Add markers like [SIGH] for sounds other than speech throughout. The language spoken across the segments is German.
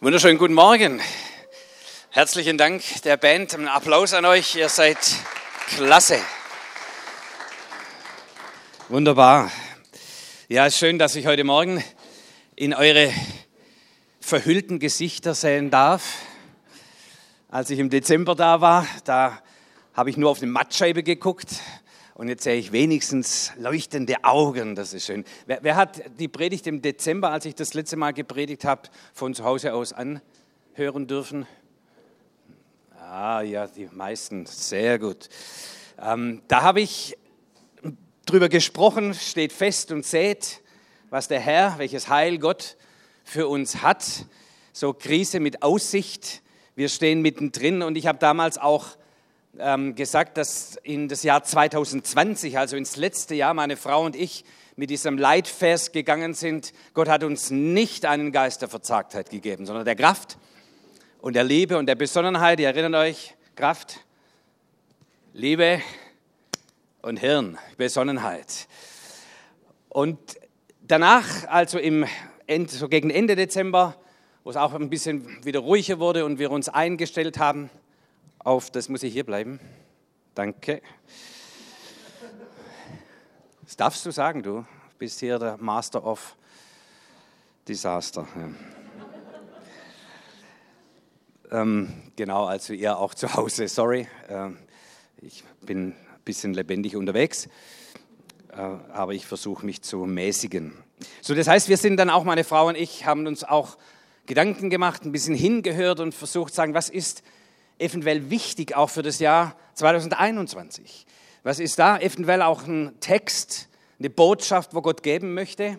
Wunderschönen guten Morgen. Herzlichen Dank der Band. Ein Applaus an euch. Ihr seid klasse. Wunderbar. Ja, schön, dass ich heute Morgen in eure verhüllten Gesichter sehen darf. Als ich im Dezember da war, da habe ich nur auf eine Mattscheibe geguckt und jetzt sehe ich wenigstens leuchtende Augen, das ist schön. Wer, wer, hat die Predigt im Dezember, als ich das letzte Mal gepredigt habe, von zu Hause aus anhören dürfen? Ah ja, die meisten, sehr gut. Ähm, da habe ich drüber gesprochen, steht fest und seht, was der Herr, welches Heil Gott für uns hat. So Krise mit Aussicht. Wir stehen mittendrin und ich habe damals auch gesagt, dass in das Jahr 2020, also ins letzte Jahr, meine Frau und ich mit diesem Leitvers gegangen sind. Gott hat uns nicht einen Geist der Verzagtheit gegeben, sondern der Kraft und der Liebe und der Besonnenheit. Ihr erinnert euch, Kraft, Liebe und Hirn, Besonnenheit. Und danach, also im Ende, so gegen Ende Dezember, wo es auch ein bisschen wieder ruhiger wurde und wir uns eingestellt haben, auf, das muss ich hier bleiben. Danke. Das darfst du sagen, du bist hier der Master of Disaster. Ja. ähm, genau, also ihr auch zu Hause, sorry. Ähm, ich bin ein bisschen lebendig unterwegs, äh, aber ich versuche mich zu mäßigen. So, das heißt, wir sind dann auch, meine Frau und ich, haben uns auch Gedanken gemacht, ein bisschen hingehört und versucht zu sagen, was ist eventuell wichtig auch für das Jahr 2021? Was ist da eventuell auch ein Text, eine Botschaft, wo Gott geben möchte?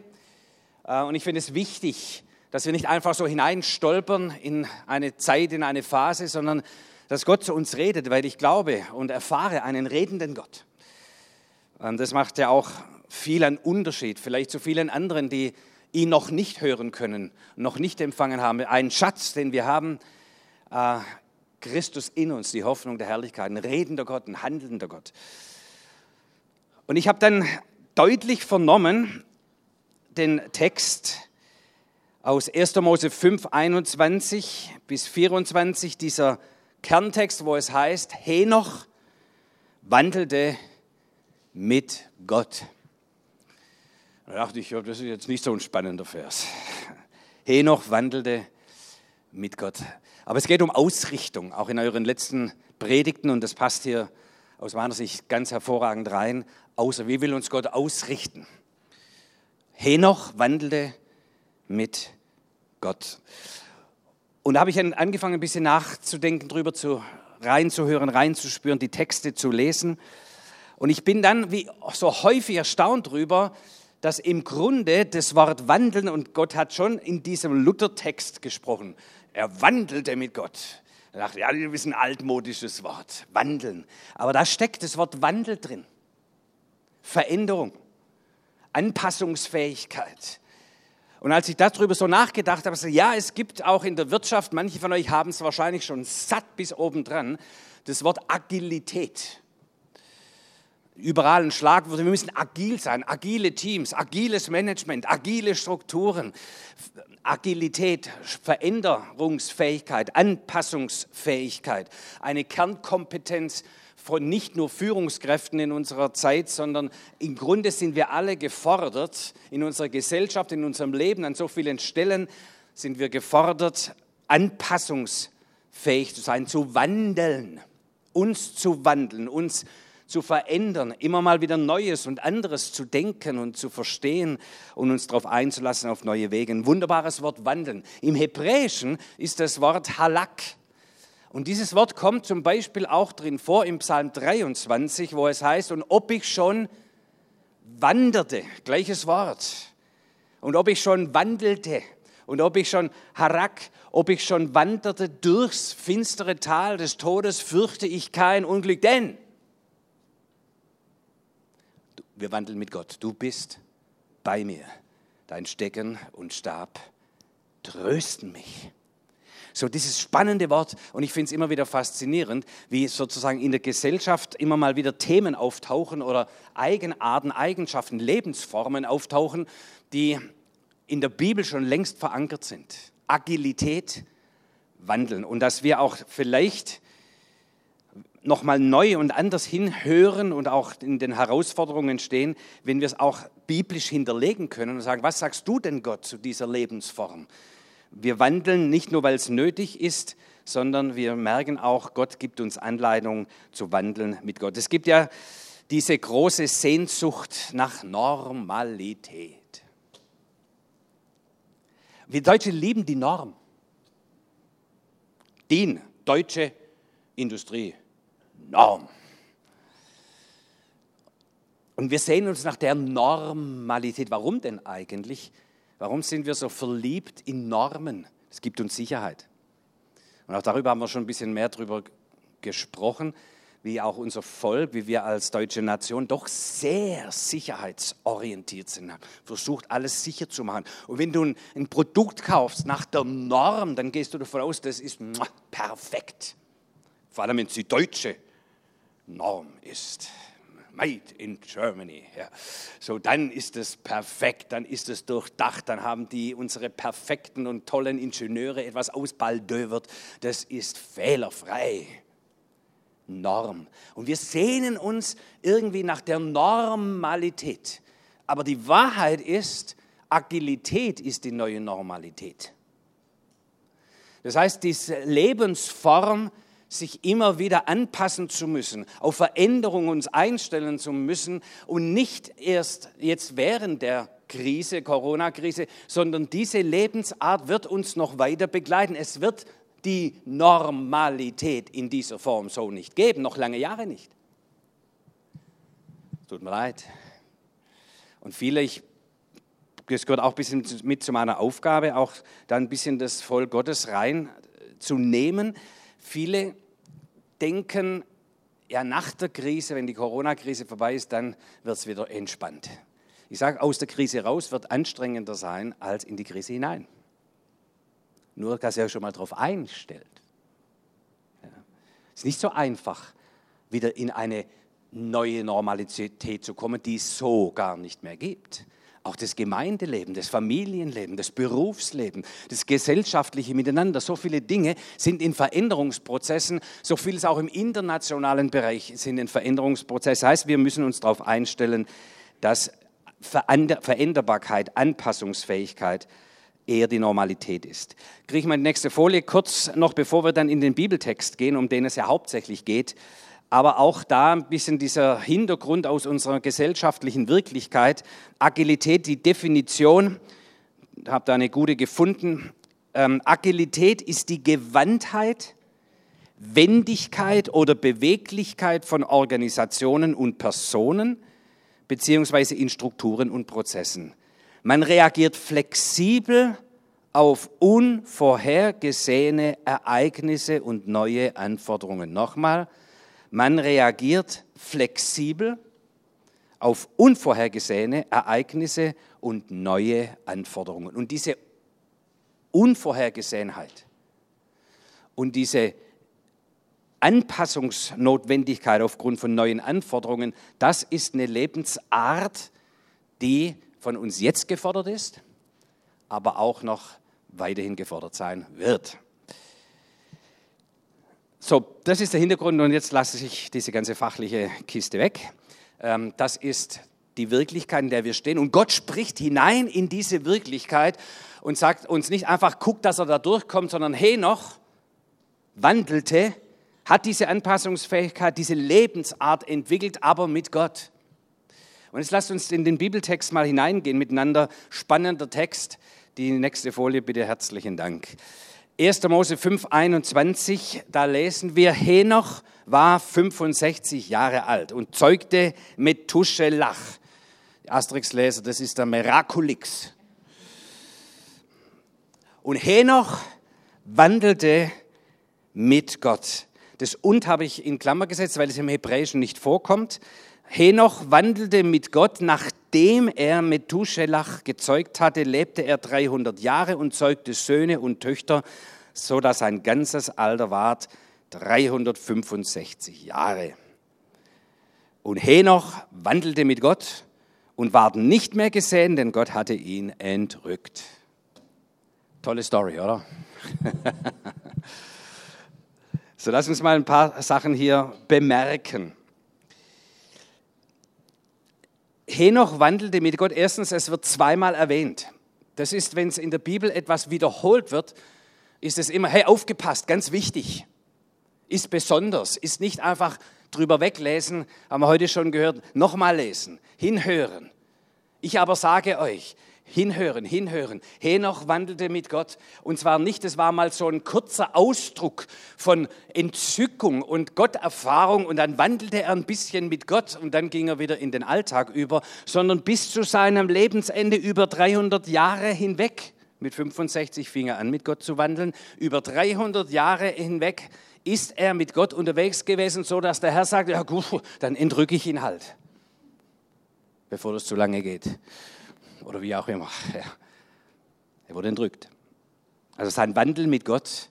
Äh, und ich finde es wichtig, dass wir nicht einfach so hineinstolpern in eine Zeit, in eine Phase, sondern dass Gott zu uns redet, weil ich glaube und erfahre einen redenden Gott. Das macht ja auch viel an Unterschied, vielleicht zu vielen anderen, die ihn noch nicht hören können, noch nicht empfangen haben. Ein Schatz, den wir haben, äh, Christus in uns, die Hoffnung der Herrlichkeit, ein redender Gott, ein handelnder Gott. Und ich habe dann deutlich vernommen den Text aus 1. Mose 5, 21 bis 24, dieser Kerntext, wo es heißt, Henoch wandelte mit Gott. Da dachte ich, das ist jetzt nicht so ein spannender Vers. Henoch wandelte mit Gott. Aber es geht um Ausrichtung, auch in euren letzten Predigten, und das passt hier aus meiner Sicht ganz hervorragend rein. Außer wie will uns Gott ausrichten? Henoch wandelte mit Gott. Und da habe ich angefangen, ein bisschen nachzudenken, drüber zu, reinzuhören, reinzuspüren, die Texte zu lesen. Und ich bin dann wie so häufig erstaunt darüber, dass im Grunde das Wort wandeln, und Gott hat schon in diesem Luthertext gesprochen, er wandelte mit Gott. Er dachte, ja, das ist ein altmodisches Wort, wandeln. Aber da steckt das Wort Wandel drin. Veränderung, Anpassungsfähigkeit. Und als ich darüber so nachgedacht habe, so, ja, es gibt auch in der Wirtschaft, manche von euch haben es wahrscheinlich schon satt bis oben dran, das Wort Agilität überall ein Schlagwort. Wir müssen agil sein, agile Teams, agiles Management, agile Strukturen, Agilität, Veränderungsfähigkeit, Anpassungsfähigkeit, eine Kernkompetenz von nicht nur Führungskräften in unserer Zeit, sondern im Grunde sind wir alle gefordert, in unserer Gesellschaft, in unserem Leben, an so vielen Stellen sind wir gefordert, anpassungsfähig zu sein, zu wandeln, uns zu wandeln, uns zu zu verändern, immer mal wieder Neues und anderes zu denken und zu verstehen und uns darauf einzulassen auf neue Wege. Ein wunderbares Wort wandeln. Im Hebräischen ist das Wort Halak. Und dieses Wort kommt zum Beispiel auch drin vor im Psalm 23, wo es heißt, und ob ich schon wanderte, gleiches Wort, und ob ich schon wandelte, und ob ich schon Harak, ob ich schon wanderte durchs finstere Tal des Todes, fürchte ich kein Unglück, denn wir wandeln mit Gott. Du bist bei mir. Dein Stecken und Stab trösten mich. So dieses spannende Wort und ich finde es immer wieder faszinierend, wie sozusagen in der Gesellschaft immer mal wieder Themen auftauchen oder Eigenarten, Eigenschaften, Lebensformen auftauchen, die in der Bibel schon längst verankert sind. Agilität wandeln und dass wir auch vielleicht nochmal neu und anders hinhören und auch in den Herausforderungen stehen, wenn wir es auch biblisch hinterlegen können und sagen, was sagst du denn Gott zu dieser Lebensform? Wir wandeln nicht nur, weil es nötig ist, sondern wir merken auch, Gott gibt uns Anleitung zu wandeln mit Gott. Es gibt ja diese große Sehnsucht nach Normalität. Wir Deutsche lieben die Norm. DIN, deutsche Industrie, Norm. Und wir sehen uns nach der Normalität. Warum denn eigentlich? Warum sind wir so verliebt in Normen? Es gibt uns Sicherheit. Und auch darüber haben wir schon ein bisschen mehr darüber gesprochen, wie auch unser Volk, wie wir als deutsche Nation doch sehr sicherheitsorientiert sind, versucht alles sicher zu machen. Und wenn du ein, ein Produkt kaufst nach der Norm, dann gehst du davon aus, das ist perfekt. Vor allem wenn es die deutsche Norm ist. Made in Germany. Ja. So, dann ist es perfekt, dann ist es durchdacht, dann haben die unsere perfekten und tollen Ingenieure etwas ausbaldövert. Das ist fehlerfrei. Norm. Und wir sehnen uns irgendwie nach der Normalität. Aber die Wahrheit ist, Agilität ist die neue Normalität. Das heißt, diese Lebensform, sich immer wieder anpassen zu müssen, auf Veränderungen uns einstellen zu müssen und nicht erst jetzt während der Krise, Corona-Krise, sondern diese Lebensart wird uns noch weiter begleiten. Es wird die Normalität in dieser Form so nicht geben, noch lange Jahre nicht. Tut mir leid. Und viele, ich, das gehört auch ein bisschen mit zu meiner Aufgabe, auch da ein bisschen das Volk Gottes reinzunehmen. Viele denken, ja, nach der Krise, wenn die Corona-Krise vorbei ist, dann wird es wieder entspannt. Ich sage, aus der Krise raus wird anstrengender sein als in die Krise hinein. Nur, dass er schon mal darauf einstellt. Ja. Es ist nicht so einfach, wieder in eine neue Normalität zu kommen, die es so gar nicht mehr gibt. Auch das Gemeindeleben, das Familienleben, das Berufsleben, das gesellschaftliche Miteinander, so viele Dinge sind in Veränderungsprozessen, so vieles auch im internationalen Bereich sind in Veränderungsprozessen. Das heißt, wir müssen uns darauf einstellen, dass Veränderbarkeit, Anpassungsfähigkeit eher die Normalität ist. Kriege ich die nächste Folie kurz noch, bevor wir dann in den Bibeltext gehen, um den es ja hauptsächlich geht. Aber auch da ein bisschen dieser Hintergrund aus unserer gesellschaftlichen Wirklichkeit. Agilität, die Definition, habe da eine gute gefunden. Ähm, Agilität ist die Gewandtheit, Wendigkeit oder Beweglichkeit von Organisationen und Personen beziehungsweise in Strukturen und Prozessen. Man reagiert flexibel auf unvorhergesehene Ereignisse und neue Anforderungen. Nochmal, man reagiert flexibel auf unvorhergesehene Ereignisse und neue Anforderungen. Und diese Unvorhergesehenheit und diese Anpassungsnotwendigkeit aufgrund von neuen Anforderungen, das ist eine Lebensart, die von uns jetzt gefordert ist, aber auch noch weiterhin gefordert sein wird. So, das ist der Hintergrund und jetzt lasse ich diese ganze fachliche Kiste weg. Ähm, das ist die Wirklichkeit, in der wir stehen. Und Gott spricht hinein in diese Wirklichkeit und sagt uns nicht einfach, guck, dass er da durchkommt, sondern hey noch, wandelte, hat diese Anpassungsfähigkeit, diese Lebensart entwickelt, aber mit Gott. Und jetzt lasst uns in den Bibeltext mal hineingehen miteinander. Spannender Text. Die nächste Folie bitte herzlichen Dank. 1. Mose 5, 21, da lesen wir, Henoch war 65 Jahre alt und zeugte Methuselach. Asterix-Leser, das ist der Miraculix. Und Henoch wandelte mit Gott. Das und habe ich in Klammer gesetzt, weil es im Hebräischen nicht vorkommt. Henoch wandelte mit Gott, nachdem er Methuselach gezeugt hatte, lebte er 300 Jahre und zeugte Söhne und Töchter, so dass sein ganzes Alter ward 365 Jahre. Und Henoch wandelte mit Gott und ward nicht mehr gesehen, denn Gott hatte ihn entrückt. Tolle Story, oder? [LAUGHS] so, lass uns mal ein paar Sachen hier bemerken. Henoch wandelte mit Gott. Erstens, es wird zweimal erwähnt. Das ist, wenn es in der Bibel etwas wiederholt wird, ist es immer, hey, aufgepasst, ganz wichtig. Ist besonders, ist nicht einfach drüber weglesen, haben wir heute schon gehört, nochmal lesen, hinhören. Ich aber sage euch, Hinhören, hinhören. Henoch wandelte mit Gott. Und zwar nicht, es war mal so ein kurzer Ausdruck von Entzückung und Gotterfahrung und dann wandelte er ein bisschen mit Gott und dann ging er wieder in den Alltag über, sondern bis zu seinem Lebensende über 300 Jahre hinweg. Mit 65 fing er an, mit Gott zu wandeln. Über 300 Jahre hinweg ist er mit Gott unterwegs gewesen, so dass der Herr sagt, ja gut, dann entrücke ich ihn halt, bevor das zu lange geht oder wie auch immer. [LAUGHS] Er wurde entrückt. Also sein Wandel mit Gott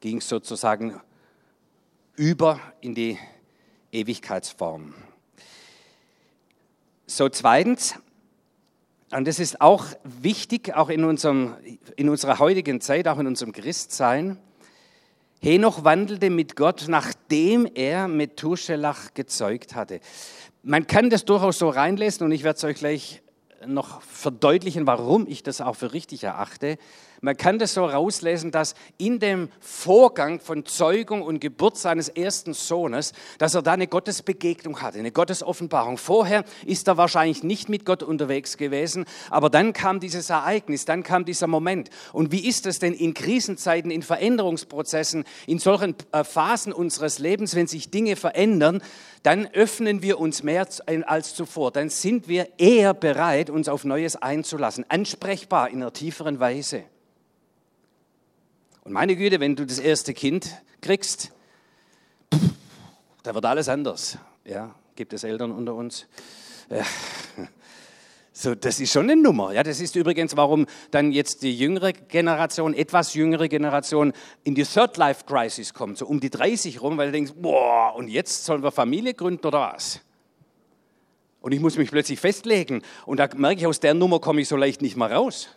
ging sozusagen über in die Ewigkeitsform. So zweitens, und das ist auch wichtig, auch in, unserem, in unserer heutigen Zeit, auch in unserem Christsein, Henoch wandelte mit Gott, nachdem er Methuselach gezeugt hatte. Man kann das durchaus so reinlesen und ich werde es euch gleich noch verdeutlichen, warum ich das auch für richtig erachte. Man kann das so rauslesen, dass in dem Vorgang von Zeugung und Geburt seines ersten Sohnes, dass er da eine Gottesbegegnung hatte, eine Gottesoffenbarung. Vorher ist er wahrscheinlich nicht mit Gott unterwegs gewesen, aber dann kam dieses Ereignis, dann kam dieser Moment. Und wie ist es denn in Krisenzeiten, in Veränderungsprozessen, in solchen äh, Phasen unseres Lebens, wenn sich Dinge verändern, dann öffnen wir uns mehr als zuvor. Dann sind wir eher bereit, uns auf Neues einzulassen, ansprechbar in einer tieferen Weise. Meine Güte, wenn du das erste Kind kriegst, da wird alles anders. Ja, gibt es Eltern unter uns? Ja. So, das ist schon eine Nummer. Ja, das ist übrigens, warum dann jetzt die jüngere Generation, etwas jüngere Generation in die Third Life Crisis kommt, so um die 30 rum, weil du denkst, boah, und jetzt sollen wir Familie gründen oder was? Und ich muss mich plötzlich festlegen. Und da merke ich, aus der Nummer komme ich so leicht nicht mehr raus.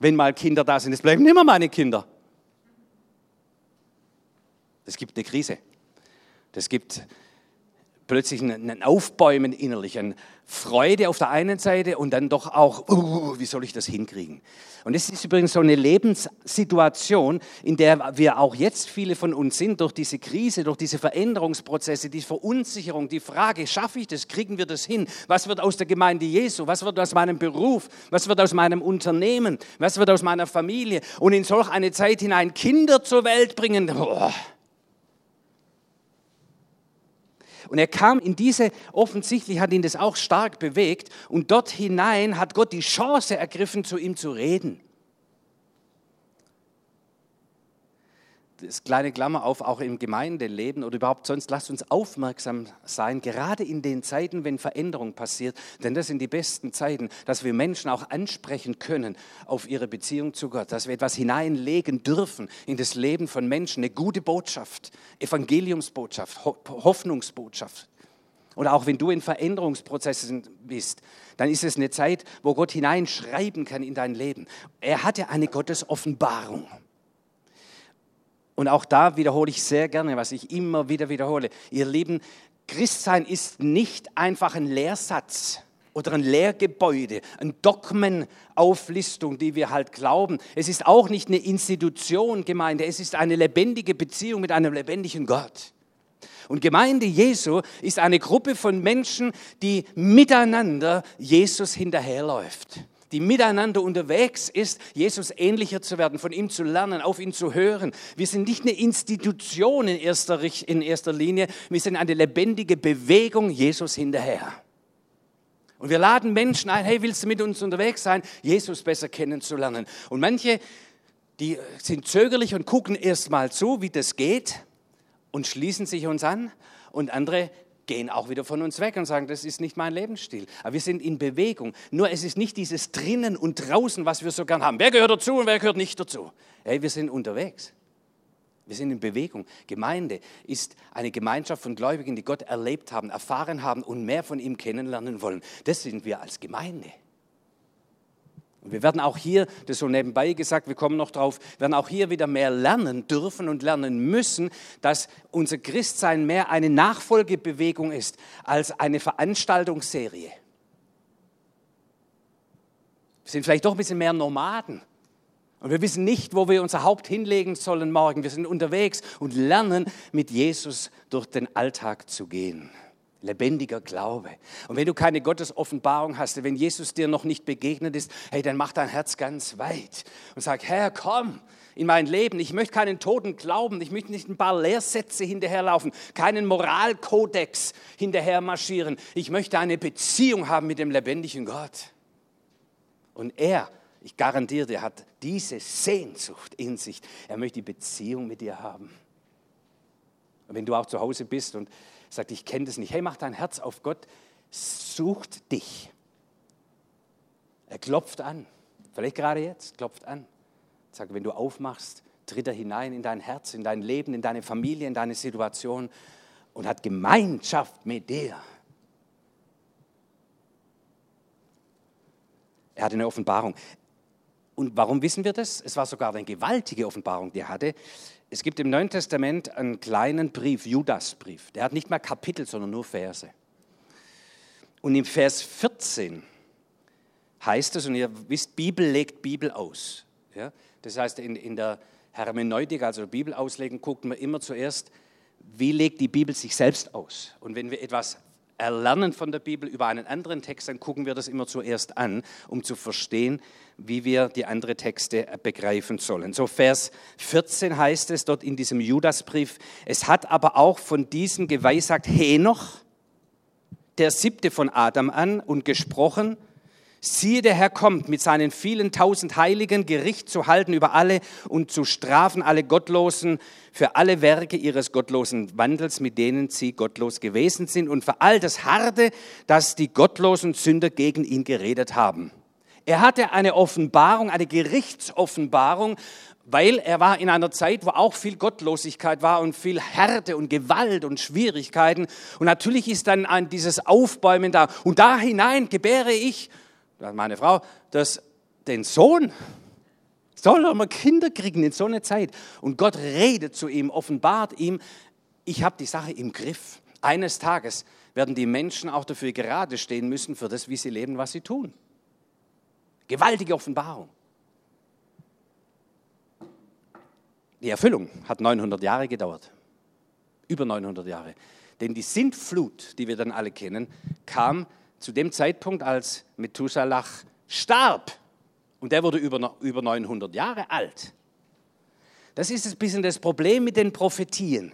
Wenn mal Kinder da sind, es bleiben immer meine Kinder. Es gibt eine Krise. Das gibt plötzlich ein Aufbäumen innerlich, eine Freude auf der einen Seite und dann doch auch, uh, wie soll ich das hinkriegen? Und es ist übrigens so eine Lebenssituation, in der wir auch jetzt viele von uns sind, durch diese Krise, durch diese Veränderungsprozesse, die Verunsicherung, die Frage, schaffe ich das, kriegen wir das hin? Was wird aus der Gemeinde Jesu? Was wird aus meinem Beruf? Was wird aus meinem Unternehmen? Was wird aus meiner Familie? Und in solch eine Zeit hinein Kinder zur Welt bringen, oh, Und er kam in diese, offensichtlich hat ihn das auch stark bewegt. Und dort hinein hat Gott die Chance ergriffen, zu ihm zu reden. Das kleine Klammer auf, auch im Gemeindeleben oder überhaupt sonst, lasst uns aufmerksam sein, gerade in den Zeiten, wenn Veränderung passiert, denn das sind die besten Zeiten, dass wir Menschen auch ansprechen können auf ihre Beziehung zu Gott, dass wir etwas hineinlegen dürfen in das Leben von Menschen, eine gute Botschaft, Evangeliumsbotschaft, Hoffnungsbotschaft. Oder auch wenn du in Veränderungsprozessen bist, dann ist es eine Zeit, wo Gott hineinschreiben kann in dein Leben. Er hatte eine Gottesoffenbarung. Und auch da wiederhole ich sehr gerne, was ich immer wieder wiederhole. Ihr Lieben, Christsein ist nicht einfach ein Lehrsatz oder ein Lehrgebäude, eine Dogmenauflistung, die wir halt glauben. Es ist auch nicht eine Institution, Gemeinde. Es ist eine lebendige Beziehung mit einem lebendigen Gott. Und Gemeinde Jesu ist eine Gruppe von Menschen, die miteinander Jesus hinterherläuft die miteinander unterwegs ist, Jesus ähnlicher zu werden, von ihm zu lernen, auf ihn zu hören. Wir sind nicht eine Institution in erster, in erster Linie, wir sind eine lebendige Bewegung Jesus hinterher. Und wir laden Menschen ein, hey, willst du mit uns unterwegs sein, Jesus besser kennenzulernen? Und manche, die sind zögerlich und gucken erst mal zu, wie das geht und schließen sich uns an. Und andere gehen auch wieder von uns weg und sagen, das ist nicht mein Lebensstil. Aber wir sind in Bewegung. Nur es ist nicht dieses drinnen und draußen, was wir so gern haben. Wer gehört dazu und wer gehört nicht dazu? Hey, wir sind unterwegs. Wir sind in Bewegung. Gemeinde ist eine Gemeinschaft von Gläubigen, die Gott erlebt haben, erfahren haben und mehr von ihm kennenlernen wollen. Das sind wir als Gemeinde. Und wir werden auch hier, das so nebenbei gesagt, wir kommen noch drauf, werden auch hier wieder mehr lernen dürfen und lernen müssen, dass unser Christsein mehr eine Nachfolgebewegung ist als eine Veranstaltungsserie. Wir sind vielleicht doch ein bisschen mehr Nomaden. Und wir wissen nicht, wo wir unser Haupt hinlegen sollen morgen. Wir sind unterwegs und lernen, mit Jesus durch den Alltag zu gehen lebendiger Glaube. Und wenn du keine Gottesoffenbarung hast, wenn Jesus dir noch nicht begegnet ist, hey, dann mach dein Herz ganz weit und sag, Herr, komm in mein Leben. Ich möchte keinen toten Glauben, ich möchte nicht ein paar Lehrsätze hinterherlaufen, keinen Moralkodex hinterher marschieren. Ich möchte eine Beziehung haben mit dem lebendigen Gott. Und er, ich garantiere dir, hat diese Sehnsucht in sich. Er möchte die Beziehung mit dir haben. Und wenn du auch zu Hause bist und sagt, ich kenne das nicht. Hey, mach dein Herz auf Gott, sucht dich. Er klopft an, vielleicht gerade jetzt, klopft an. Sagt, wenn du aufmachst, tritt er hinein in dein Herz, in dein Leben, in deine Familie, in deine Situation und hat Gemeinschaft mit dir. Er hatte eine Offenbarung. Und warum wissen wir das? Es war sogar eine gewaltige Offenbarung, die er hatte. Es gibt im Neuen Testament einen kleinen Brief, Judasbrief. Der hat nicht mal Kapitel, sondern nur Verse. Und im Vers 14 heißt es, und ihr wisst, Bibel legt Bibel aus. Ja? Das heißt, in, in der Hermeneutik, also Bibel auslegen, guckt man immer zuerst, wie legt die Bibel sich selbst aus. Und wenn wir etwas erlernen von der Bibel über einen anderen Text, dann gucken wir das immer zuerst an, um zu verstehen, wie wir die anderen Texte begreifen sollen. So Vers 14 heißt es dort in diesem Judasbrief, es hat aber auch von diesem geweissagt Henoch, der siebte von Adam an und gesprochen, Siehe, der Herr kommt mit seinen vielen tausend Heiligen Gericht zu halten über alle und zu strafen alle Gottlosen für alle Werke ihres gottlosen Wandels, mit denen sie gottlos gewesen sind und für all das Harte, das die gottlosen Sünder gegen ihn geredet haben. Er hatte eine Offenbarung, eine Gerichtsoffenbarung, weil er war in einer Zeit, wo auch viel Gottlosigkeit war und viel Härte und Gewalt und Schwierigkeiten. Und natürlich ist dann dieses Aufbäumen da. Und da hinein gebäre ich, meine Frau, das, den Sohn. Soll er mal Kinder kriegen in so einer Zeit? Und Gott redet zu ihm, offenbart ihm, ich habe die Sache im Griff. Eines Tages werden die Menschen auch dafür gerade stehen müssen, für das, wie sie leben, was sie tun. Gewaltige Offenbarung. Die Erfüllung hat 900 Jahre gedauert. Über 900 Jahre. Denn die Sintflut, die wir dann alle kennen, kam zu dem Zeitpunkt, als Methuselah starb. Und der wurde über, über 900 Jahre alt. Das ist ein bisschen das Problem mit den Prophetien.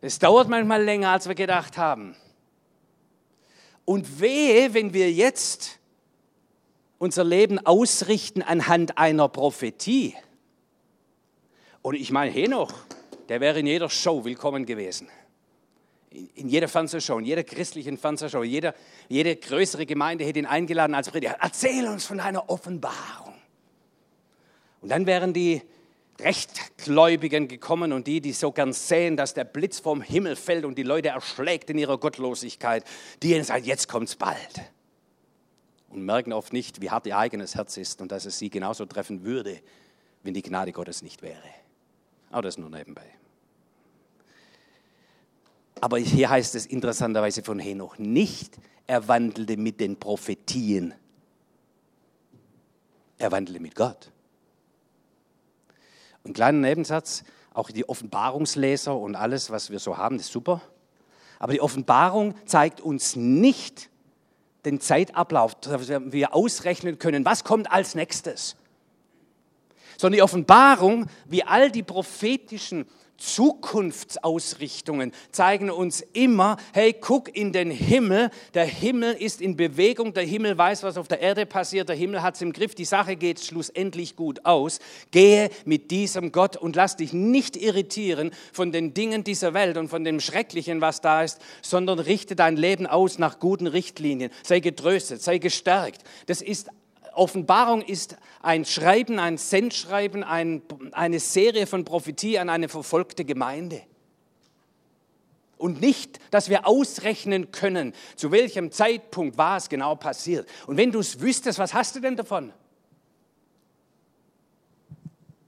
Es dauert manchmal länger, als wir gedacht haben. Und wehe, wenn wir jetzt unser Leben ausrichten anhand einer Prophetie. Und ich meine, Henoch, der wäre in jeder Show willkommen gewesen. In jeder Fernsehshow, in jeder christlichen Fernsehshow, jeder, jede größere Gemeinde hätte ihn eingeladen als Prediger. Erzähl uns von deiner Offenbarung. Und dann wären die Rechtgläubigen gekommen und die, die so gern sehen, dass der Blitz vom Himmel fällt und die Leute erschlägt in ihrer Gottlosigkeit, die sagen, jetzt kommt's bald. Und merken oft nicht, wie hart ihr eigenes Herz ist und dass es sie genauso treffen würde, wenn die Gnade Gottes nicht wäre. Aber das nur nebenbei. Aber hier heißt es interessanterweise von Henoch nicht, er wandelte mit den Prophetien. Er wandelte mit Gott. Ein kleiner Nebensatz, auch die Offenbarungsleser und alles, was wir so haben, ist super. Aber die Offenbarung zeigt uns nicht den Zeitablauf, dass wir ausrechnen können, was kommt als nächstes. Sondern die Offenbarung, wie all die prophetischen Zukunftsausrichtungen zeigen uns immer, hey, guck in den Himmel, der Himmel ist in Bewegung, der Himmel weiß, was auf der Erde passiert, der Himmel hat es im Griff, die Sache geht schlussendlich gut aus. Gehe mit diesem Gott und lass dich nicht irritieren von den Dingen dieser Welt und von dem Schrecklichen, was da ist, sondern richte dein Leben aus nach guten Richtlinien. Sei getröstet, sei gestärkt. Das ist Offenbarung ist ein Schreiben, ein Sendschreiben, ein, eine Serie von Prophetie an eine verfolgte Gemeinde. Und nicht, dass wir ausrechnen können, zu welchem Zeitpunkt was genau passiert. Und wenn du es wüsstest, was hast du denn davon?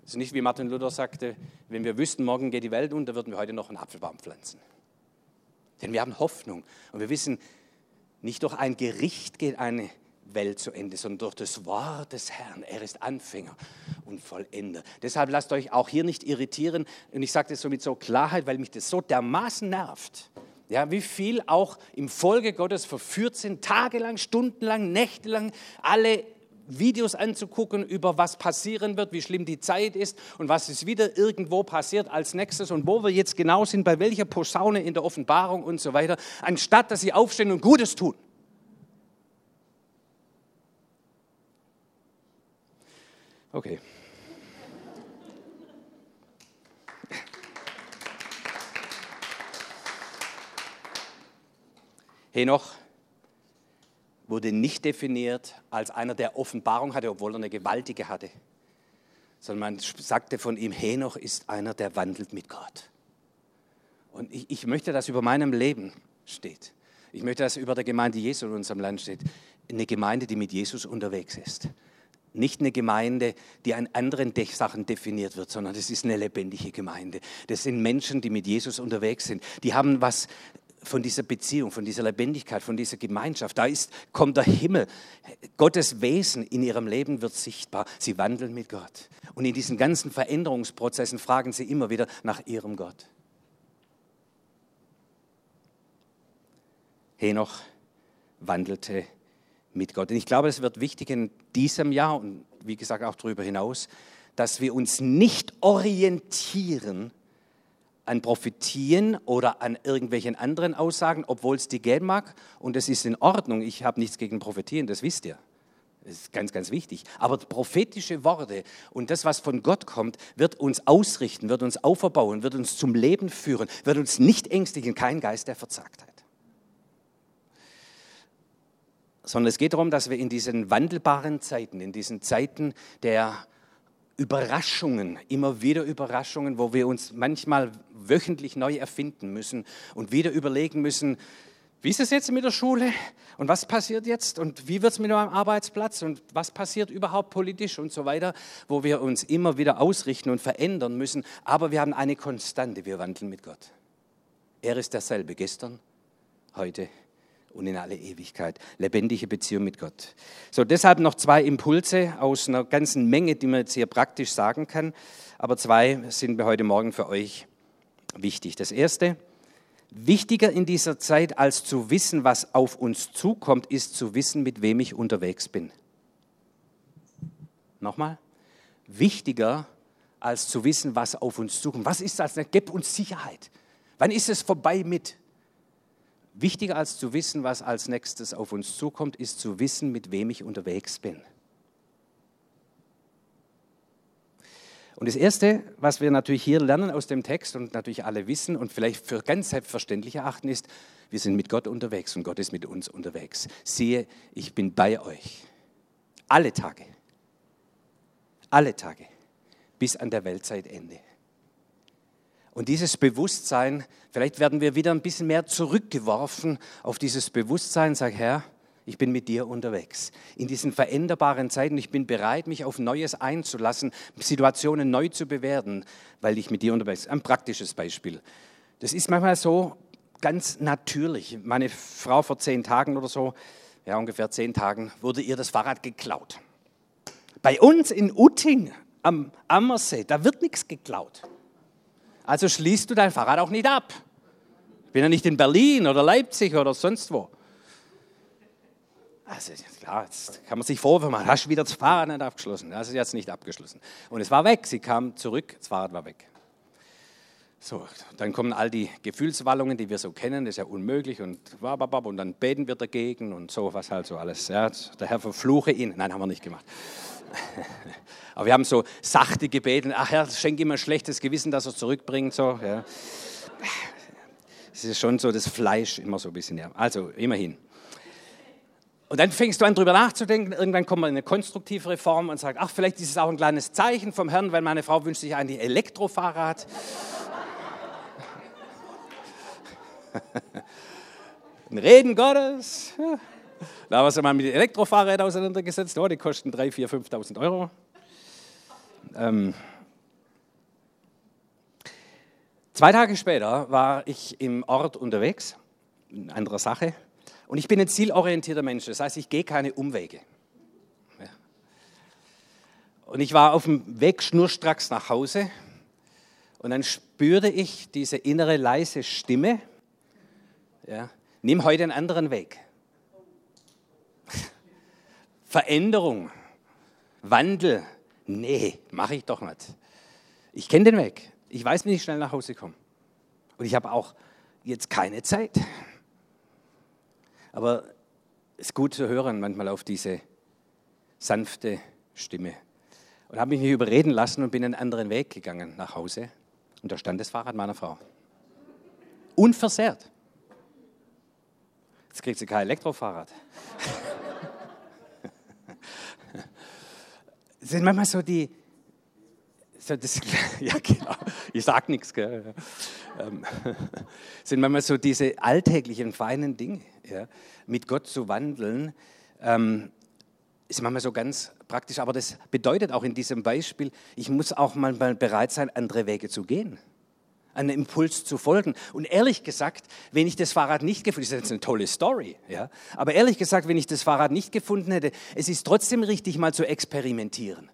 Es ist nicht wie Martin Luther sagte, wenn wir wüssten, morgen geht die Welt unter, würden wir heute noch einen Apfelbaum pflanzen. Denn wir haben Hoffnung und wir wissen, nicht durch ein Gericht geht eine Welt zu Ende, sondern durch das Wort des Herrn. Er ist Anfänger und Vollender. Deshalb lasst euch auch hier nicht irritieren. Und ich sage das so mit so Klarheit, weil mich das so dermaßen nervt. Ja, wie viel auch im Folge Gottes verführt sind, tagelang, stundenlang, nächtelang, alle Videos anzugucken über was passieren wird, wie schlimm die Zeit ist und was ist wieder irgendwo passiert als nächstes und wo wir jetzt genau sind, bei welcher Posaune in der Offenbarung und so weiter, anstatt dass sie aufstehen und Gutes tun. Okay. Henoch wurde nicht definiert als einer, der Offenbarung hatte, obwohl er eine gewaltige hatte, sondern man sagte von ihm, Henoch ist einer, der wandelt mit Gott. Und ich, ich möchte, dass über meinem Leben steht. Ich möchte, dass über der Gemeinde Jesu in unserem Land steht. Eine Gemeinde, die mit Jesus unterwegs ist. Nicht eine Gemeinde, die an anderen Sachen definiert wird, sondern das ist eine lebendige Gemeinde. Das sind Menschen, die mit Jesus unterwegs sind. Die haben was von dieser Beziehung, von dieser Lebendigkeit, von dieser Gemeinschaft. Da ist, kommt der Himmel. Gottes Wesen in ihrem Leben wird sichtbar. Sie wandeln mit Gott. Und in diesen ganzen Veränderungsprozessen fragen sie immer wieder nach ihrem Gott. Henoch wandelte mit Gott. Und ich glaube, es wird wichtig in diesem Jahr und wie gesagt auch darüber hinaus, dass wir uns nicht orientieren an Prophetien oder an irgendwelchen anderen Aussagen, obwohl es die geben mag. Und es ist in Ordnung. Ich habe nichts gegen Prophetien, das wisst ihr. Das ist ganz, ganz wichtig. Aber prophetische Worte und das, was von Gott kommt, wird uns ausrichten, wird uns auferbauen, wird uns zum Leben führen, wird uns nicht ängstigen, kein Geist der Verzagtheit. Sondern es geht darum, dass wir in diesen wandelbaren Zeiten, in diesen Zeiten der Überraschungen, immer wieder Überraschungen, wo wir uns manchmal wöchentlich neu erfinden müssen und wieder überlegen müssen, wie ist es jetzt mit der Schule und was passiert jetzt und wie wird es mit meinem Arbeitsplatz und was passiert überhaupt politisch und so weiter, wo wir uns immer wieder ausrichten und verändern müssen. Aber wir haben eine Konstante, wir wandeln mit Gott. Er ist derselbe gestern, heute und in alle Ewigkeit. Lebendige Beziehung mit Gott. So, deshalb noch zwei Impulse aus einer ganzen Menge, die man jetzt hier praktisch sagen kann. Aber zwei sind mir heute Morgen für euch wichtig. Das erste, wichtiger in dieser Zeit als zu wissen, was auf uns zukommt, ist zu wissen, mit wem ich unterwegs bin. Nochmal. Wichtiger als zu wissen, was auf uns zukommt. Was ist das? Gib uns Sicherheit. Wann ist es vorbei mit? Wichtiger als zu wissen, was als nächstes auf uns zukommt, ist zu wissen, mit wem ich unterwegs bin. Und das Erste, was wir natürlich hier lernen aus dem Text und natürlich alle wissen und vielleicht für ganz selbstverständlich erachten, ist, wir sind mit Gott unterwegs und Gott ist mit uns unterwegs. Siehe, ich bin bei euch. Alle Tage. Alle Tage. Bis an der Weltzeitende. Und dieses Bewusstsein, vielleicht werden wir wieder ein bisschen mehr zurückgeworfen auf dieses Bewusstsein, sag Herr, ich bin mit dir unterwegs. In diesen veränderbaren Zeiten, ich bin bereit, mich auf Neues einzulassen, Situationen neu zu bewerten, weil ich mit dir unterwegs bin. Ein praktisches Beispiel. Das ist manchmal so ganz natürlich. Meine Frau vor zehn Tagen oder so, ja ungefähr zehn Tagen, wurde ihr das Fahrrad geklaut. Bei uns in Utting am Ammersee, da wird nichts geklaut. Also schließt du dein Fahrrad auch nicht ab. Ich bin ja nicht in Berlin oder Leipzig oder sonst wo. Also klar, jetzt kann man sich vorwürfen, man hast wieder das Fahrrad nicht abgeschlossen. Das ist jetzt nicht abgeschlossen. Und es war weg. Sie kam zurück, das Fahrrad war weg. So, dann kommen all die Gefühlswallungen, die wir so kennen, das ist ja unmöglich und und dann beten wir dagegen und so, was halt so alles. Ja, der Herr verfluche ihn. Nein, haben wir nicht gemacht. [LAUGHS] Aber wir haben so sachte gebeten, ach Herr, schenke ihm ein schlechtes Gewissen, dass er zurückbringt. So, ja. Es ist schon so das Fleisch immer so ein bisschen, ja. Also immerhin. Und dann fängst du an, darüber nachzudenken. Irgendwann kommt man in eine konstruktive Reform und sagt, ach, vielleicht ist es auch ein kleines Zeichen vom Herrn, weil meine Frau wünscht sich ein Elektrofahrrad. [LAUGHS] Ein Reden Gottes. Da haben wir uns mal mit Elektrofahrrädern auseinandergesetzt. Oh, die kosten 3.000, 4.000, 5.000 Euro. Ähm, zwei Tage später war ich im Ort unterwegs, in anderer Sache. Und ich bin ein zielorientierter Mensch. Das heißt, ich gehe keine Umwege. Und ich war auf dem Weg schnurstracks nach Hause. Und dann spürte ich diese innere leise Stimme. Ja, nimm heute einen anderen Weg. [LAUGHS] Veränderung, Wandel, nee, mache ich doch nicht. Ich kenne den Weg. Ich weiß, wie ich schnell nach Hause komme. Und ich habe auch jetzt keine Zeit. Aber es ist gut zu hören manchmal auf diese sanfte Stimme. Und habe mich überreden lassen und bin einen anderen Weg gegangen nach Hause. Und da stand das Fahrrad meiner Frau. Unversehrt. Jetzt kriegt sie kein Elektrofahrrad. [LAUGHS] sind manchmal so die, so das, [LAUGHS] ja genau, ich sag nichts, gell? Ähm, [LAUGHS] sind manchmal so diese alltäglichen, feinen Dinge, ja? mit Gott zu wandeln, ähm, ist manchmal so ganz praktisch, aber das bedeutet auch in diesem Beispiel, ich muss auch manchmal bereit sein, andere Wege zu gehen einem Impuls zu folgen. Und ehrlich gesagt, wenn ich das Fahrrad nicht gefunden hätte, ist jetzt eine tolle Story, ja, aber ehrlich gesagt, wenn ich das Fahrrad nicht gefunden hätte, es ist trotzdem richtig, mal zu experimentieren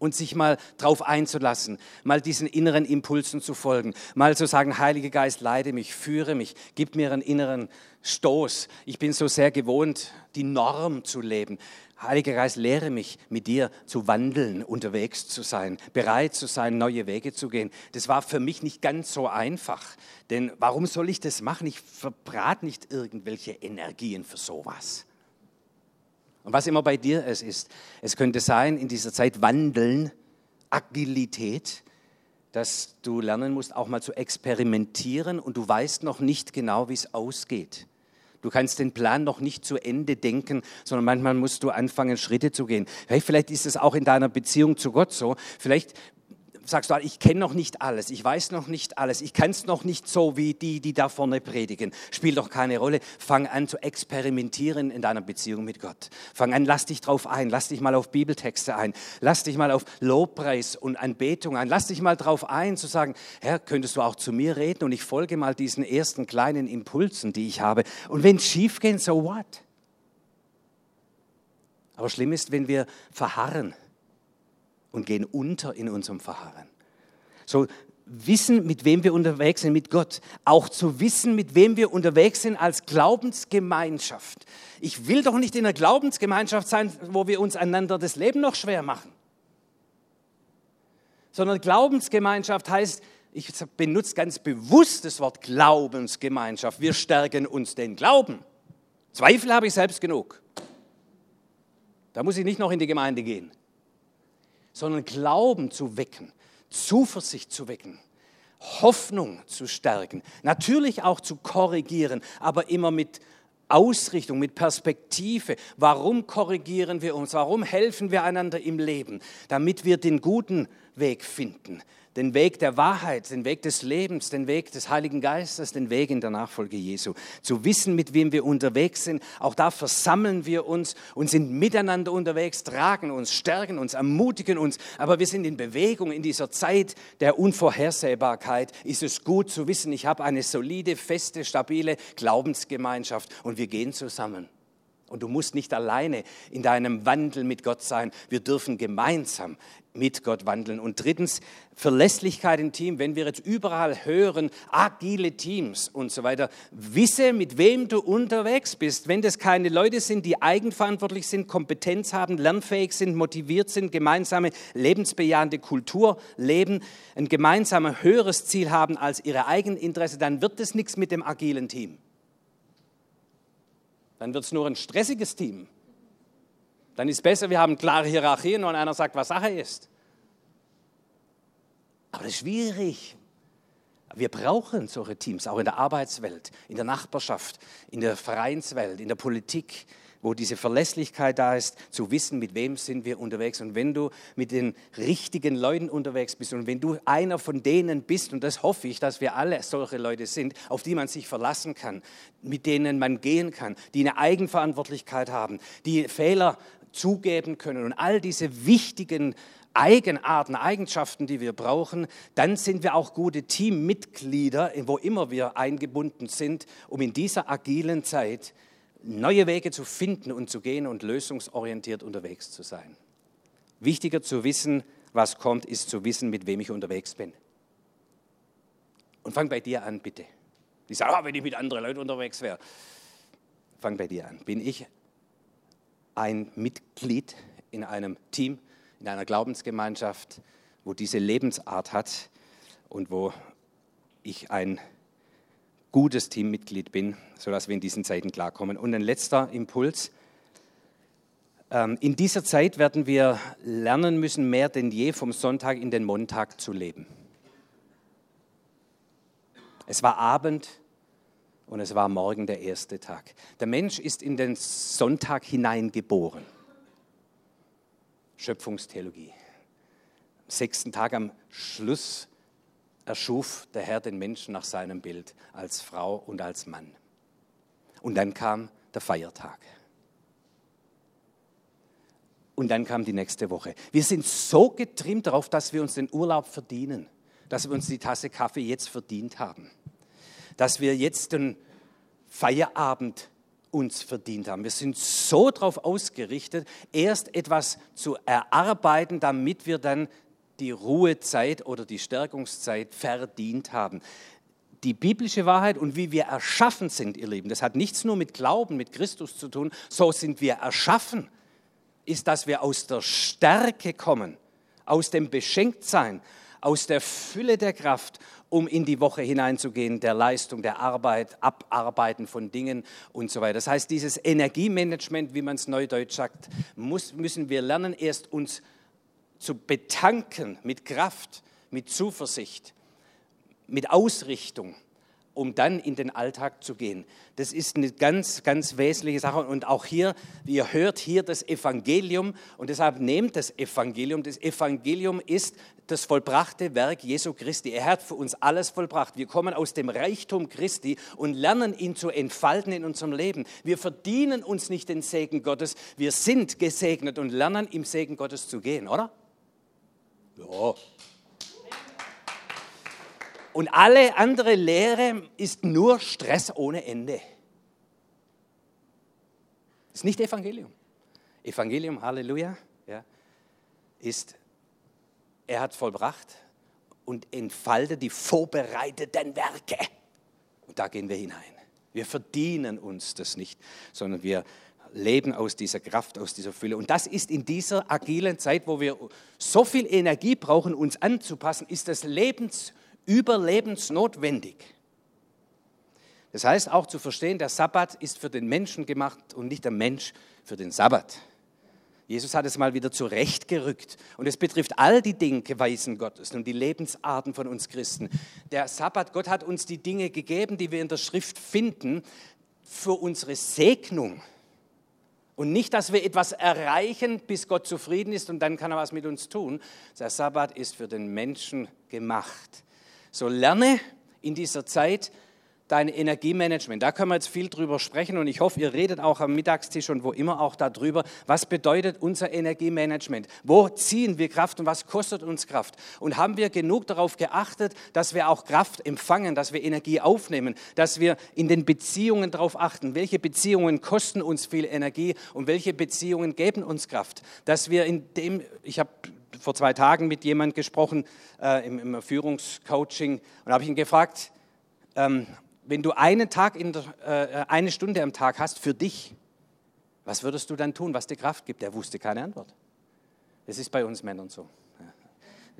und sich mal drauf einzulassen, mal diesen inneren Impulsen zu folgen, mal zu sagen, Heiliger Geist, leite mich, führe mich, gib mir einen inneren Stoß. Ich bin so sehr gewohnt, die Norm zu leben. Heiliger Geist, lehre mich, mit dir zu wandeln, unterwegs zu sein, bereit zu sein, neue Wege zu gehen. Das war für mich nicht ganz so einfach. Denn warum soll ich das machen? Ich verbrate nicht irgendwelche Energien für sowas. Und was immer bei dir es ist, es könnte sein, in dieser Zeit wandeln, Agilität, dass du lernen musst, auch mal zu experimentieren und du weißt noch nicht genau, wie es ausgeht. Du kannst den Plan noch nicht zu Ende denken, sondern manchmal musst du anfangen, Schritte zu gehen. Vielleicht ist es auch in deiner Beziehung zu Gott so. Vielleicht sagst du, ich kenne noch nicht alles, ich weiß noch nicht alles, ich kann es noch nicht so wie die, die da vorne predigen. Spielt doch keine Rolle. Fang an zu experimentieren in deiner Beziehung mit Gott. Fang an, lass dich drauf ein, lass dich mal auf Bibeltexte ein, lass dich mal auf Lobpreis und Anbetung ein, lass dich mal drauf ein, zu sagen, Herr, könntest du auch zu mir reden und ich folge mal diesen ersten kleinen Impulsen, die ich habe. Und wenn es schief geht, so what? Aber schlimm ist, wenn wir verharren und gehen unter in unserem Verharren. So wissen, mit wem wir unterwegs sind, mit Gott. Auch zu wissen, mit wem wir unterwegs sind als Glaubensgemeinschaft. Ich will doch nicht in einer Glaubensgemeinschaft sein, wo wir uns einander das Leben noch schwer machen. Sondern Glaubensgemeinschaft heißt, ich benutze ganz bewusst das Wort Glaubensgemeinschaft. Wir stärken uns den Glauben. Zweifel habe ich selbst genug. Da muss ich nicht noch in die Gemeinde gehen sondern Glauben zu wecken, Zuversicht zu wecken, Hoffnung zu stärken, natürlich auch zu korrigieren, aber immer mit Ausrichtung, mit Perspektive. Warum korrigieren wir uns? Warum helfen wir einander im Leben? Damit wir den guten Weg finden, den Weg der Wahrheit, den Weg des Lebens, den Weg des Heiligen Geistes, den Weg in der Nachfolge Jesu. Zu wissen, mit wem wir unterwegs sind, auch da versammeln wir uns und sind miteinander unterwegs, tragen uns, stärken uns, ermutigen uns. Aber wir sind in Bewegung in dieser Zeit der Unvorhersehbarkeit. Ist es gut zu wissen, ich habe eine solide, feste, stabile Glaubensgemeinschaft und wir gehen zusammen. Und du musst nicht alleine in deinem Wandel mit Gott sein. Wir dürfen gemeinsam mit Gott wandeln. Und drittens, Verlässlichkeit im Team. Wenn wir jetzt überall hören, agile Teams und so weiter, wisse, mit wem du unterwegs bist. Wenn das keine Leute sind, die eigenverantwortlich sind, Kompetenz haben, lernfähig sind, motiviert sind, gemeinsame lebensbejahende Kultur leben, ein gemeinsames höheres Ziel haben als ihre Eigeninteresse, dann wird es nichts mit dem agilen Team dann wird es nur ein stressiges Team. Dann ist es besser, wir haben klare Hierarchien und einer sagt, was Sache ist. Aber das ist schwierig. Wir brauchen solche Teams, auch in der Arbeitswelt, in der Nachbarschaft, in der Vereinswelt, in der Politik. wo diese Verlässlichkeit da ist, zu wissen, mit wem sind wir unterwegs. Und wenn du mit den richtigen Leuten unterwegs bist und wenn du einer von denen bist, und das hoffe ich, dass wir alle solche Leute sind, auf die man sich verlassen kann, mit denen man gehen kann, die eine Eigenverantwortlichkeit haben, die Fehler zugeben können und all diese wichtigen Eigenarten, Eigenschaften, die wir brauchen, dann sind wir auch gute Teammitglieder, wo immer wir eingebunden sind, um in dieser agilen Zeit neue Wege zu finden und zu gehen und lösungsorientiert unterwegs zu sein. Wichtiger zu wissen, was kommt, ist zu wissen, mit wem ich unterwegs bin. Und fang bei dir an, bitte. Die sagen, oh, wenn ich mit anderen Leuten unterwegs wäre. Fang bei dir an. Bin ich ein Mitglied in einem Team, in einer Glaubensgemeinschaft, wo diese Lebensart hat und wo ich ein gutes Teammitglied bin, sodass wir in diesen Zeiten klarkommen. Und ein letzter Impuls. Ähm, in dieser Zeit werden wir lernen müssen, mehr denn je vom Sonntag in den Montag zu leben. Es war Abend und es war morgen der erste Tag. Der Mensch ist in den Sonntag hineingeboren. Schöpfungstheologie. Am sechsten Tag am Schluss erschuf der Herr den Menschen nach seinem Bild als Frau und als Mann. Und dann kam der Feiertag. Und dann kam die nächste Woche. Wir sind so getrimmt darauf, dass wir uns den Urlaub verdienen, dass wir uns die Tasse Kaffee jetzt verdient haben, dass wir jetzt den Feierabend uns verdient haben. Wir sind so darauf ausgerichtet, erst etwas zu erarbeiten, damit wir dann die Ruhezeit oder die Stärkungszeit verdient haben. Die biblische Wahrheit und wie wir erschaffen sind, ihr Lieben, das hat nichts nur mit Glauben, mit Christus zu tun, so sind wir erschaffen, ist, dass wir aus der Stärke kommen, aus dem Beschenktsein, aus der Fülle der Kraft, um in die Woche hineinzugehen, der Leistung, der Arbeit, Abarbeiten von Dingen und so weiter. Das heißt, dieses Energiemanagement, wie man es neudeutsch sagt, muss, müssen wir lernen, erst uns zu betanken mit Kraft, mit Zuversicht, mit Ausrichtung, um dann in den Alltag zu gehen. Das ist eine ganz, ganz wesentliche Sache. Und auch hier, ihr hört hier das Evangelium und deshalb nehmt das Evangelium. Das Evangelium ist das vollbrachte Werk Jesu Christi. Er hat für uns alles vollbracht. Wir kommen aus dem Reichtum Christi und lernen ihn zu entfalten in unserem Leben. Wir verdienen uns nicht den Segen Gottes. Wir sind gesegnet und lernen im Segen Gottes zu gehen, oder? Ja. Und alle andere Lehre ist nur Stress ohne Ende. Ist nicht Evangelium. Evangelium, Halleluja, ja, ist, er hat vollbracht und entfaltet die vorbereiteten Werke. Und da gehen wir hinein. Wir verdienen uns das nicht, sondern wir leben aus dieser Kraft, aus dieser Fülle. Und das ist in dieser agilen Zeit, wo wir so viel Energie brauchen, uns anzupassen, ist das lebens, überlebensnotwendig. Das heißt auch zu verstehen, der Sabbat ist für den Menschen gemacht und nicht der Mensch für den Sabbat. Jesus hat es mal wieder zurechtgerückt. Und es betrifft all die Denkweisen Gottes und die Lebensarten von uns Christen. Der Sabbat, Gott hat uns die Dinge gegeben, die wir in der Schrift finden, für unsere Segnung. Und nicht, dass wir etwas erreichen, bis Gott zufrieden ist und dann kann er was mit uns tun. Der Sabbat ist für den Menschen gemacht. So lerne in dieser Zeit dein Energiemanagement. Da können wir jetzt viel drüber sprechen und ich hoffe, ihr redet auch am Mittagstisch und wo immer auch darüber, was bedeutet unser Energiemanagement? Wo ziehen wir Kraft und was kostet uns Kraft? Und haben wir genug darauf geachtet, dass wir auch Kraft empfangen, dass wir Energie aufnehmen, dass wir in den Beziehungen darauf achten, welche Beziehungen kosten uns viel Energie und welche Beziehungen geben uns Kraft? Dass wir in dem, ich habe vor zwei Tagen mit jemandem gesprochen äh, im, im Führungscoaching und habe ihn gefragt, ähm, wenn du einen Tag in äh, eine Stunde am Tag hast für dich, was würdest du dann tun, was dir Kraft gibt? Er wusste keine Antwort. Das ist bei uns Männern so.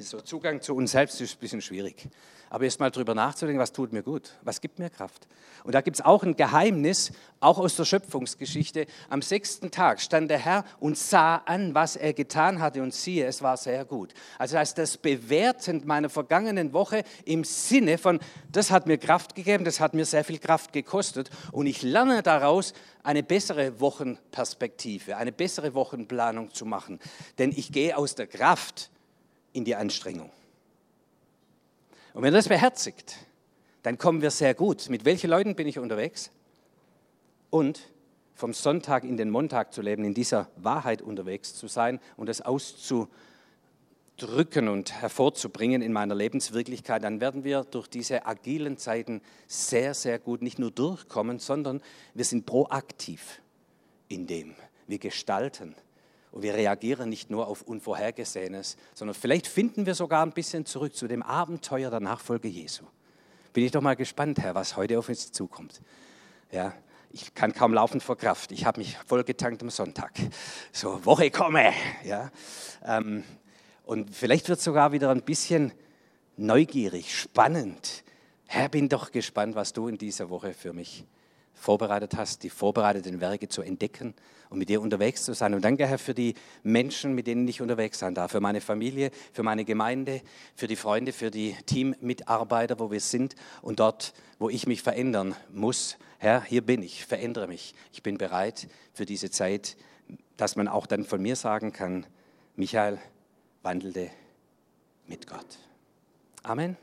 So Zugang zu uns selbst ist ein bisschen schwierig. Aber erst mal drüber nachzudenken, was tut mir gut, was gibt mir Kraft. Und da gibt es auch ein Geheimnis, auch aus der Schöpfungsgeschichte. Am sechsten Tag stand der Herr und sah an, was er getan hatte und siehe, es war sehr gut. Also das heißt, das Bewerten meiner vergangenen Woche im Sinne von, das hat mir Kraft gegeben, das hat mir sehr viel Kraft gekostet und ich lerne daraus, eine bessere Wochenperspektive, eine bessere Wochenplanung zu machen. Denn ich gehe aus der Kraft in die Anstrengung. Und wenn das beherzigt, dann kommen wir sehr gut. Mit welchen Leuten bin ich unterwegs? Und vom Sonntag in den Montag zu leben, in dieser Wahrheit unterwegs zu sein und das auszudrücken und hervorzubringen in meiner Lebenswirklichkeit, dann werden wir durch diese agilen Zeiten sehr, sehr gut nicht nur durchkommen, sondern wir sind proaktiv in dem. Wir gestalten und wir reagieren nicht nur auf Unvorhergesehenes, sondern vielleicht finden wir sogar ein bisschen zurück zu dem Abenteuer der Nachfolge Jesu. Bin ich doch mal gespannt, Herr, was heute auf uns zukommt. Ja, ich kann kaum laufen vor Kraft. Ich habe mich vollgetankt am Sonntag. So, Woche komme. Ja, ähm, und vielleicht wird sogar wieder ein bisschen neugierig, spannend. Herr, bin doch gespannt, was du in dieser Woche für mich vorbereitet hast, die vorbereiteten Werke zu entdecken und mit dir unterwegs zu sein. Und danke, Herr, für die Menschen, mit denen ich unterwegs sein darf, für meine Familie, für meine Gemeinde, für die Freunde, für die Teammitarbeiter, wo wir sind und dort, wo ich mich verändern muss. Herr, hier bin ich, verändere mich. Ich bin bereit für diese Zeit, dass man auch dann von mir sagen kann, Michael wandelte mit Gott. Amen.